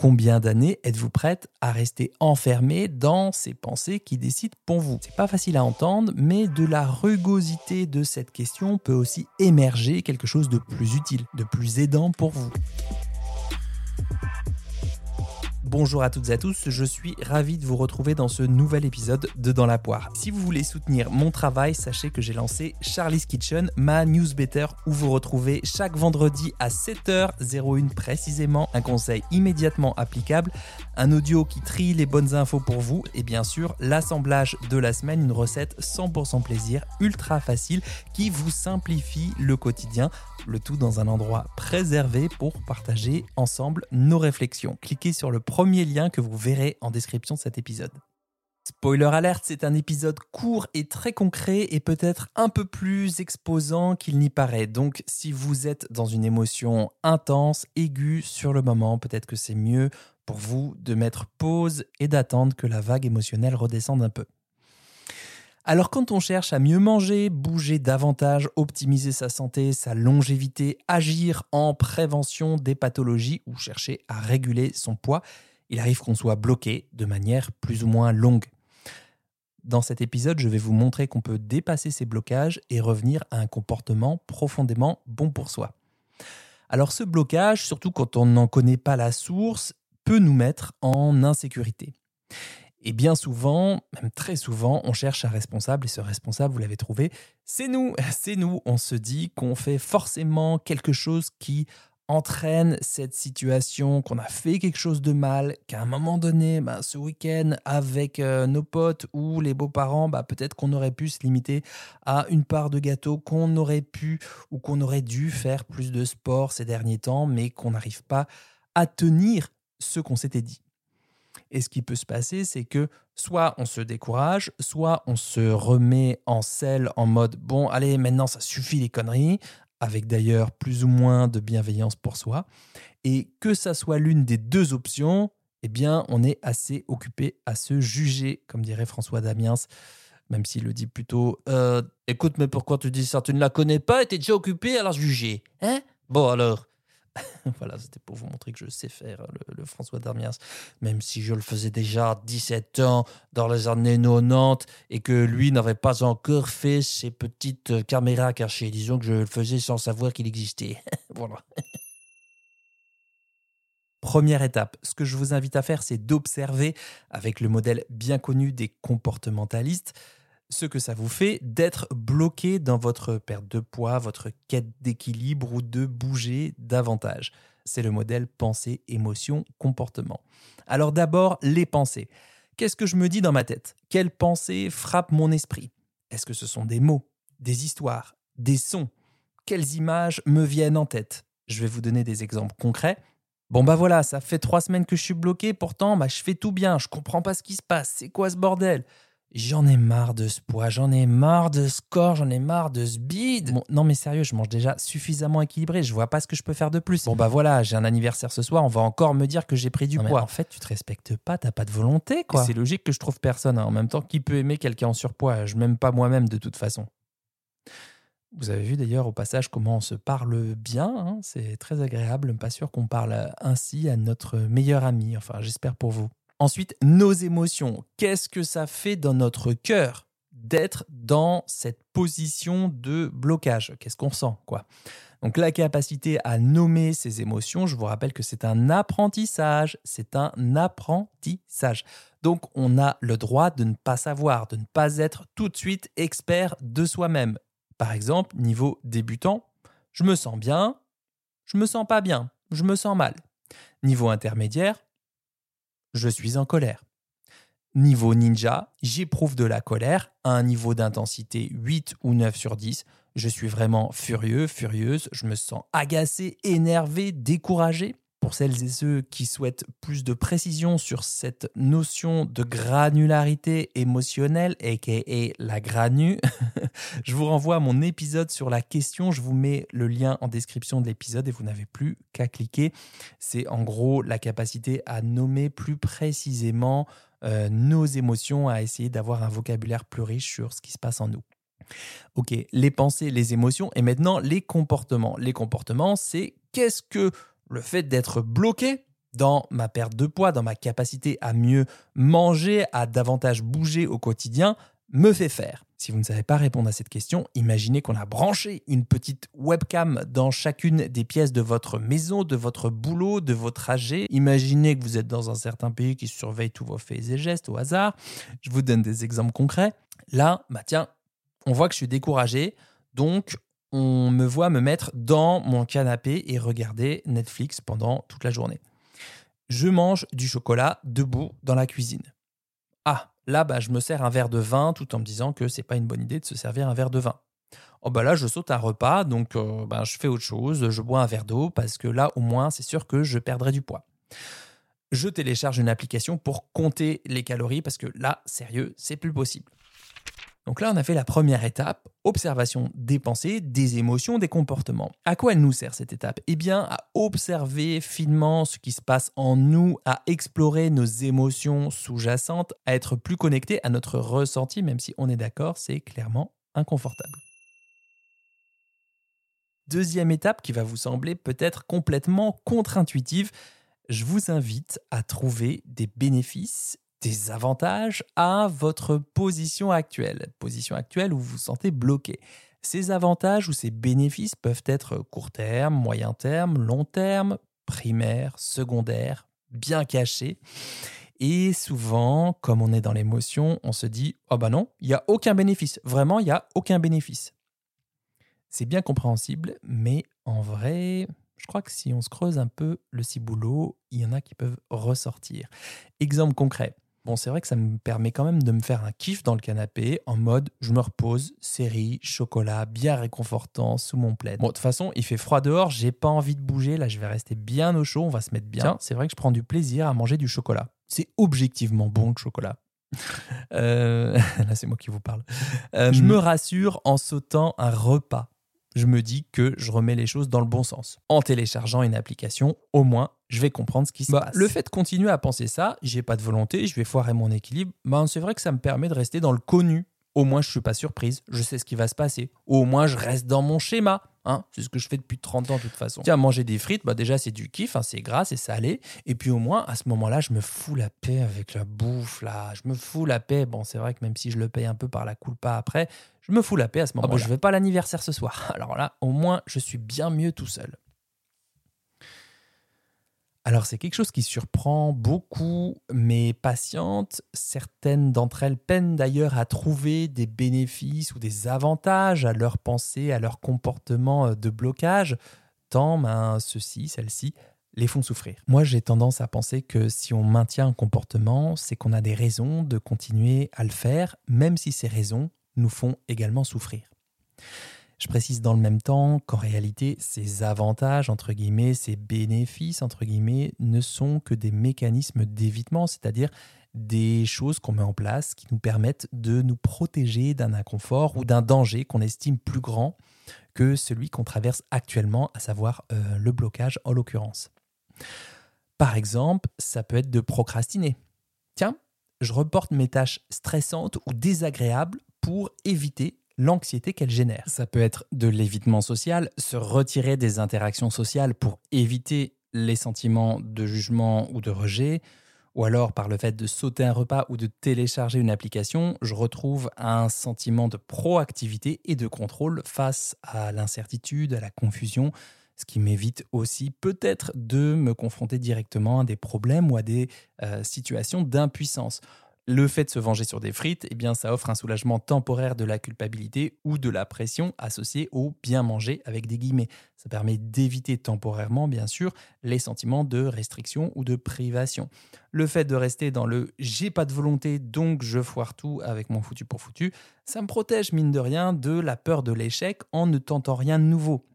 Combien d'années êtes-vous prête à rester enfermé dans ces pensées qui décident pour vous? C'est pas facile à entendre, mais de la rugosité de cette question peut aussi émerger quelque chose de plus utile, de plus aidant pour vous. Bonjour à toutes et à tous, je suis ravi de vous retrouver dans ce nouvel épisode de Dans la poire. Si vous voulez soutenir mon travail, sachez que j'ai lancé Charlie's Kitchen, ma newsletter où vous retrouvez chaque vendredi à 7h01 précisément un conseil immédiatement applicable, un audio qui trie les bonnes infos pour vous et bien sûr l'assemblage de la semaine, une recette 100% plaisir, ultra facile qui vous simplifie le quotidien le tout dans un endroit préservé pour partager ensemble nos réflexions. Cliquez sur le lien que vous verrez en description de cet épisode. Spoiler alerte, c'est un épisode court et très concret et peut-être un peu plus exposant qu'il n'y paraît. Donc si vous êtes dans une émotion intense, aiguë sur le moment, peut-être que c'est mieux pour vous de mettre pause et d'attendre que la vague émotionnelle redescende un peu. Alors quand on cherche à mieux manger, bouger davantage, optimiser sa santé, sa longévité, agir en prévention des pathologies ou chercher à réguler son poids, il arrive qu'on soit bloqué de manière plus ou moins longue. Dans cet épisode, je vais vous montrer qu'on peut dépasser ces blocages et revenir à un comportement profondément bon pour soi. Alors ce blocage, surtout quand on n'en connaît pas la source, peut nous mettre en insécurité. Et bien souvent, même très souvent, on cherche un responsable et ce responsable, vous l'avez trouvé, c'est nous, c'est nous. On se dit qu'on fait forcément quelque chose qui entraîne cette situation, qu'on a fait quelque chose de mal, qu'à un moment donné, bah, ce week-end avec euh, nos potes ou les beaux-parents, bah, peut-être qu'on aurait pu se limiter à une part de gâteau, qu'on aurait pu ou qu'on aurait dû faire plus de sport ces derniers temps, mais qu'on n'arrive pas à tenir ce qu'on s'était dit. Et ce qui peut se passer, c'est que soit on se décourage, soit on se remet en selle en mode bon, allez, maintenant ça suffit les conneries, avec d'ailleurs plus ou moins de bienveillance pour soi. Et que ça soit l'une des deux options, eh bien, on est assez occupé à se juger, comme dirait François Damiens, même s'il le dit plutôt euh, Écoute, mais pourquoi tu dis ça Tu ne la connais pas et t'es déjà occupé à la juger Hein? Bon alors voilà, c'était pour vous montrer que je sais faire le, François Darmias, même si je le faisais déjà 17 ans dans les années 90 et que lui n'avait pas encore fait ses petites caméras cachées. Disons que je le faisais sans savoir qu'il existait. voilà. Première étape, ce que je vous invite à faire, c'est d'observer avec le modèle bien connu des comportementalistes ce que ça vous fait d'être bloqué dans votre perte de poids, votre quête d'équilibre ou de bouger davantage. C'est le modèle pensée, émotion, comportement. Alors d'abord, les pensées. Qu'est-ce que je me dis dans ma tête? Quelles pensées frappent mon esprit? Est-ce que ce sont des mots, des histoires, des sons? Quelles images me viennent en tête? Je vais vous donner des exemples concrets. Bon bah voilà, ça fait trois semaines que je suis bloqué, pourtant bah, je fais tout bien, je comprends pas ce qui se passe, c'est quoi ce bordel? J'en ai marre de ce poids, j'en ai marre de ce corps, j'en ai marre de ce bide. non mais sérieux, je mange déjà suffisamment équilibré, je vois pas ce que je peux faire de plus. Bon bah voilà, j'ai un anniversaire ce soir, on va encore me dire que j'ai pris du poids. En fait, tu te respectes pas, t'as pas de volonté quoi. C'est logique que je trouve personne. Hein. En même temps, qui peut aimer quelqu'un en surpoids? Je m'aime pas moi-même de toute façon. Vous avez vu d'ailleurs au passage comment on se parle bien, hein. c'est très agréable, pas sûr qu'on parle ainsi à notre meilleur ami, enfin j'espère pour vous. Ensuite, nos émotions. Qu'est-ce que ça fait dans notre cœur d'être dans cette position de blocage? Qu'est-ce qu'on sent quoi? Donc la capacité à nommer ses émotions, je vous rappelle que c'est un apprentissage, c'est un apprentissage. Donc on a le droit de ne pas savoir, de ne pas être tout de suite expert de soi-même. Par exemple, niveau débutant, je me sens bien, je me sens pas bien, je me sens mal. Niveau intermédiaire, je suis en colère. Niveau ninja, j'éprouve de la colère à un niveau d'intensité 8 ou 9 sur 10. Je suis vraiment furieux, furieuse, je me sens agacé, énervé, découragé. Pour celles et ceux qui souhaitent plus de précision sur cette notion de granularité émotionnelle, aka la granu, je vous renvoie à mon épisode sur la question. Je vous mets le lien en description de l'épisode et vous n'avez plus qu'à cliquer. C'est en gros la capacité à nommer plus précisément euh, nos émotions, à essayer d'avoir un vocabulaire plus riche sur ce qui se passe en nous. Ok, les pensées, les émotions et maintenant les comportements. Les comportements, c'est qu'est-ce que le fait d'être bloqué dans ma perte de poids, dans ma capacité à mieux manger, à davantage bouger au quotidien, me fait faire Si vous ne savez pas répondre à cette question, imaginez qu'on a branché une petite webcam dans chacune des pièces de votre maison, de votre boulot, de votre trajet. Imaginez que vous êtes dans un certain pays qui surveille tous vos faits et gestes au hasard. Je vous donne des exemples concrets. Là, bah tiens, on voit que je suis découragé, donc on me voit me mettre dans mon canapé et regarder Netflix pendant toute la journée. Je mange du chocolat debout dans la cuisine. Ah, là, bah, je me sers un verre de vin tout en me disant que c'est pas une bonne idée de se servir un verre de vin. Oh bah là, je saute un repas, donc euh, bah, je fais autre chose, je bois un verre d'eau parce que là, au moins, c'est sûr que je perdrai du poids. Je télécharge une application pour compter les calories parce que là, sérieux, c'est plus possible. Donc là, on a fait la première étape, observation des pensées, des émotions, des comportements. À quoi elle nous sert cette étape? Eh bien, à observer finement ce qui se passe en nous, à explorer nos émotions sous-jacentes, à être plus connecté à notre ressenti, même si on est d'accord, c'est clairement inconfortable. Deuxième étape qui va vous sembler peut-être complètement contre-intuitive, je vous invite à trouver des bénéfices des avantages à votre position actuelle, position actuelle où vous vous sentez bloqué. Ces avantages ou ces bénéfices peuvent être court terme, moyen terme, long terme, primaire, secondaire, bien cachés. Et souvent, comme on est dans l'émotion, on se dit Oh bah non, il n'y a aucun bénéfice. Vraiment, il n'y a aucun bénéfice. C'est bien compréhensible, mais en vrai, je crois que si on se creuse un peu le ciboulot, il y en a qui peuvent ressortir. Exemple concret bon, c'est vrai que ça me permet quand même de me faire un kiff dans le canapé en mode je me repose, série, chocolat, bien réconfortant sous mon plaid. Bon, de toute façon, il fait froid dehors, j'ai pas envie de bouger, là je vais rester bien au chaud, on va se mettre bien. c'est vrai que je prends du plaisir à manger du chocolat. C'est objectivement bon le chocolat. Euh, là, c'est moi qui vous parle. Euh, je me rassure en sautant un repas je me dis que je remets les choses dans le bon sens. En téléchargeant une application, au moins, je vais comprendre ce qui se bah, passe. Le fait de continuer à penser ça, j'ai pas de volonté, je vais foirer mon équilibre, ben c'est vrai que ça me permet de rester dans le connu. Au moins, je suis pas surprise, je sais ce qui va se passer. Au moins, je reste dans mon schéma. Hein c'est ce que je fais depuis 30 ans de toute façon. Tiens, manger des frites, bah déjà c'est du kiff, hein, c'est gras, c'est salé. Et puis au moins, à ce moment-là, je me fous la paix avec la bouffe, là. Je me fous la paix. Bon, c'est vrai que même si je le paye un peu par la culpa après, je me fous la paix à ce ah moment-là. bon, je vais pas à l'anniversaire ce soir. Alors là, au moins, je suis bien mieux tout seul. Alors c'est quelque chose qui surprend beaucoup mes patientes. Certaines d'entre elles peinent d'ailleurs à trouver des bénéfices ou des avantages à leur pensée, à leur comportement euh, de blocage, tant ben, ceux-ci, celles-ci, les font souffrir. Moi j'ai tendance à penser que si on maintient un comportement, c'est qu'on a des raisons de continuer à le faire, même si ces raisons nous font également souffrir. Je précise dans le même temps qu'en réalité, ces avantages, entre guillemets, ces bénéfices, entre guillemets, ne sont que des mécanismes d'évitement, c'est-à-dire des choses qu'on met en place qui nous permettent de nous protéger d'un inconfort ou d'un danger qu'on estime plus grand que celui qu'on traverse actuellement, à savoir euh, le blocage en l'occurrence. Par exemple, ça peut être de procrastiner. Tiens, je reporte mes tâches stressantes ou désagréables pour éviter l'anxiété qu'elle génère. Ça peut être de l'évitement social, se retirer des interactions sociales pour éviter les sentiments de jugement ou de rejet, ou alors par le fait de sauter un repas ou de télécharger une application, je retrouve un sentiment de proactivité et de contrôle face à l'incertitude, à la confusion, ce qui m'évite aussi peut-être de me confronter directement à des problèmes ou à des euh, situations d'impuissance le fait de se venger sur des frites, eh bien, ça offre un soulagement temporaire de la culpabilité ou de la pression associée au bien manger avec des guillemets. Ça permet d'éviter temporairement, bien sûr, les sentiments de restriction ou de privation. Le fait de rester dans le j'ai pas de volonté, donc je foire tout avec mon foutu pour foutu, ça me protège, mine de rien, de la peur de l'échec en ne tentant rien de nouveau.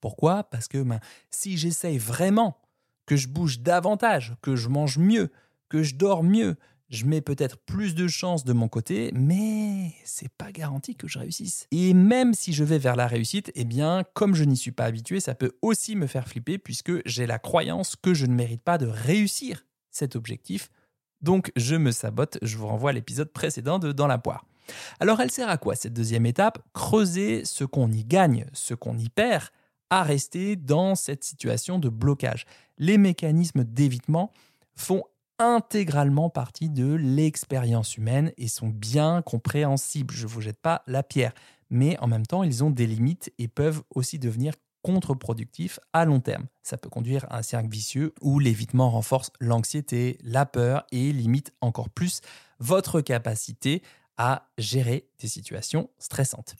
Pourquoi? Parce que ben, si j'essaye vraiment que je bouge davantage, que je mange mieux, que je dors mieux, je mets peut-être plus de chances de mon côté, mais c'est pas garanti que je réussisse. Et même si je vais vers la réussite, eh bien, comme je n'y suis pas habitué, ça peut aussi me faire flipper puisque j'ai la croyance que je ne mérite pas de réussir cet objectif. Donc, je me sabote. Je vous renvoie à l'épisode précédent de Dans la poire. Alors, elle sert à quoi cette deuxième étape? Creuser ce qu'on y gagne, ce qu'on y perd à rester dans cette situation de blocage. Les mécanismes d'évitement font intégralement partie de l'expérience humaine et sont bien compréhensibles. Je ne vous jette pas la pierre. Mais en même temps, ils ont des limites et peuvent aussi devenir contre-productifs à long terme. Ça peut conduire à un cercle vicieux où l'évitement renforce l'anxiété, la peur et limite encore plus votre capacité à gérer des situations stressantes.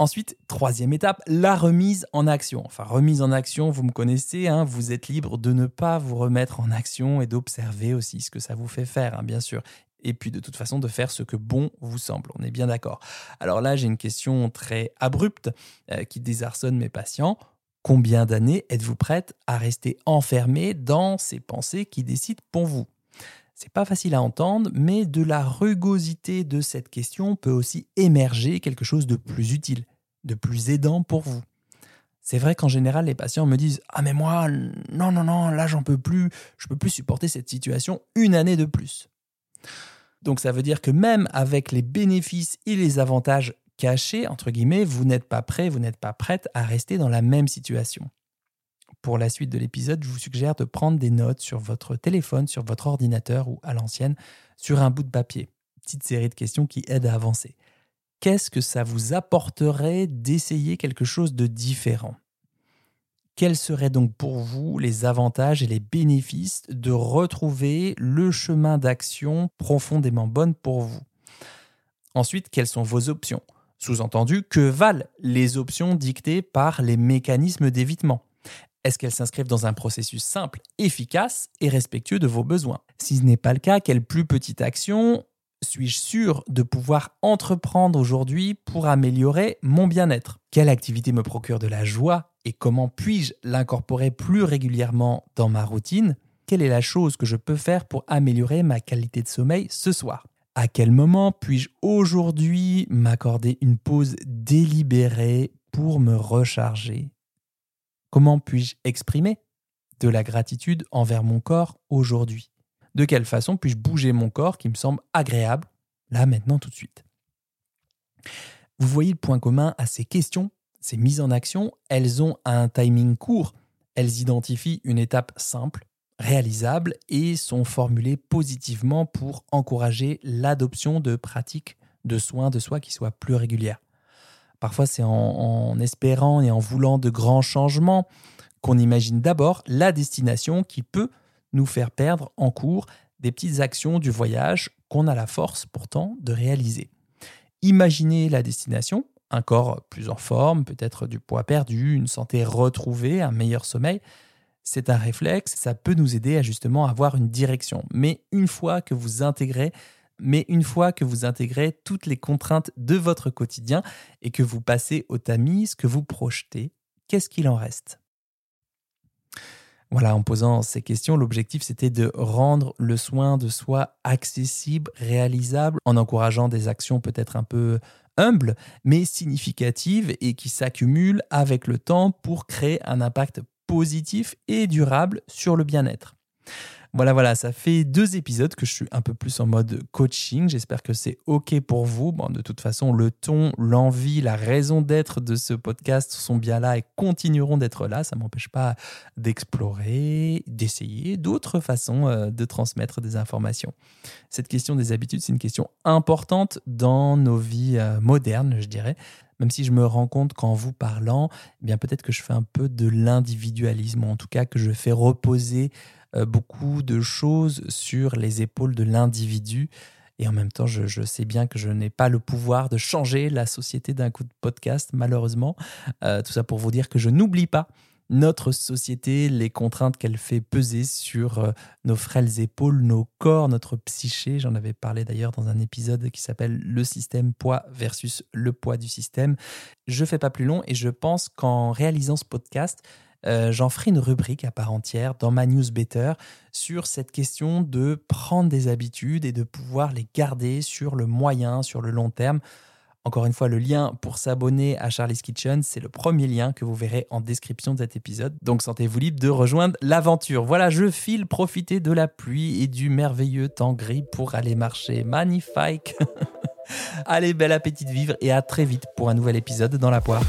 Ensuite, troisième étape, la remise en action. Enfin, remise en action, vous me connaissez, hein, vous êtes libre de ne pas vous remettre en action et d'observer aussi ce que ça vous fait faire, hein, bien sûr. Et puis de toute façon, de faire ce que bon vous semble. On est bien d'accord. Alors là, j'ai une question très abrupte euh, qui désarçonne mes patients. Combien d'années êtes-vous prête à rester enfermé dans ces pensées qui décident pour vous? C'est pas facile à entendre, mais de la rugosité de cette question peut aussi émerger quelque chose de plus utile, de plus aidant pour vous. C'est vrai qu'en général, les patients me disent Ah, mais moi, non, non, non, là, j'en peux plus, je peux plus supporter cette situation une année de plus. Donc, ça veut dire que même avec les bénéfices et les avantages cachés, entre guillemets, vous n'êtes pas prêt, vous n'êtes pas prête à rester dans la même situation pour la suite de l'épisode, je vous suggère de prendre des notes sur votre téléphone, sur votre ordinateur ou à l'ancienne, sur un bout de papier. Petite série de questions qui aident à avancer. Qu'est-ce que ça vous apporterait d'essayer quelque chose de différent? Quels seraient donc pour vous les avantages et les bénéfices de retrouver le chemin d'action profondément bonne pour vous? Ensuite, quelles sont vos options? Sous-entendu, que valent les options dictées par les mécanismes d'évitement? Est-ce qu'elles s'inscrivent dans un processus simple, efficace et respectueux de vos besoins? Si ce n'est pas le cas, quelle plus petite action suis-je sûr de pouvoir entreprendre aujourd'hui pour améliorer mon bien-être? Quelle activité me procure de la joie et comment puis-je l'incorporer plus régulièrement dans ma routine? Quelle est la chose que je peux faire pour améliorer ma qualité de sommeil ce soir? À quel moment puis-je aujourd'hui m'accorder une pause délibérée pour me recharger? Comment puis-je exprimer de la gratitude envers mon corps aujourd'hui? De quelle façon puis-je bouger mon corps qui me semble agréable, là maintenant tout de suite? Vous voyez le point commun à ces questions, ces mises en action, elles ont un timing court, elles identifient une étape simple, réalisable et sont formulées positivement pour encourager l'adoption de pratiques de soins de soi qui soient plus régulières. Parfois, c'est en, espérant et en voulant de grands changements qu'on imagine d'abord la destination qui peut nous faire perdre en cours des petites actions du voyage qu'on a la force pourtant de réaliser. Imaginez la destination, un corps plus en forme, peut-être du poids perdu, une santé retrouvée, un meilleur sommeil. C'est un réflexe, ça peut nous aider à justement avoir une direction. Mais une fois que vous intégrez mais une fois que vous intégrez toutes les contraintes de votre quotidien et que vous passez au tamis, ce que vous projetez, qu'est-ce qu'il en reste? Voilà, en posant ces questions, l'objectif c'était de rendre le soin de soi accessible, réalisable, en encourageant des actions peut-être un peu humbles, mais significatives et qui s'accumulent avec le temps pour créer un impact positif et durable sur le bien-être. Voilà, voilà, ça fait deux épisodes que je suis un peu plus en mode coaching. J'espère que c'est OK pour vous. Bon, de toute façon, le ton, l'envie, la raison d'être de ce podcast sont bien là et continueront d'être là. Ça ne m'empêche pas d'explorer, d'essayer d'autres façons euh, de transmettre des informations. Cette question des habitudes, c'est une question importante dans nos vies euh, modernes, je dirais même si je me rends compte qu'en vous parlant, eh bien peut-être que je fais un peu de l'individualisme, en tout cas que je fais reposer beaucoup de choses sur les épaules de l'individu. Et en même temps, je, sais bien que je n'ai pas le pouvoir de changer la société d'un coup de podcast, malheureusement. Euh, tout ça pour vous dire que je n'oublie pas notre société, les contraintes qu'elle fait peser sur euh, nos frêles épaules, nos corps, notre psyché. J'en avais parlé d'ailleurs dans un épisode qui s'appelle Le système poids versus le poids du système. Je fais pas plus long et je pense qu'en réalisant ce podcast, euh, j'en ferai une rubrique à part entière dans ma newsletter sur cette question de prendre des habitudes et de pouvoir les garder sur le moyen, sur le long terme. Encore une fois, le lien pour s'abonner à Charlie's Kitchen, c'est le premier lien que vous verrez en description de cet épisode. Donc sentez-vous libre de rejoindre l'aventure. Voilà, je file profiter de la pluie et du merveilleux temps gris pour aller marcher. Magnifique Allez, bel appétit de vivre et à très vite pour un nouvel épisode dans la poire.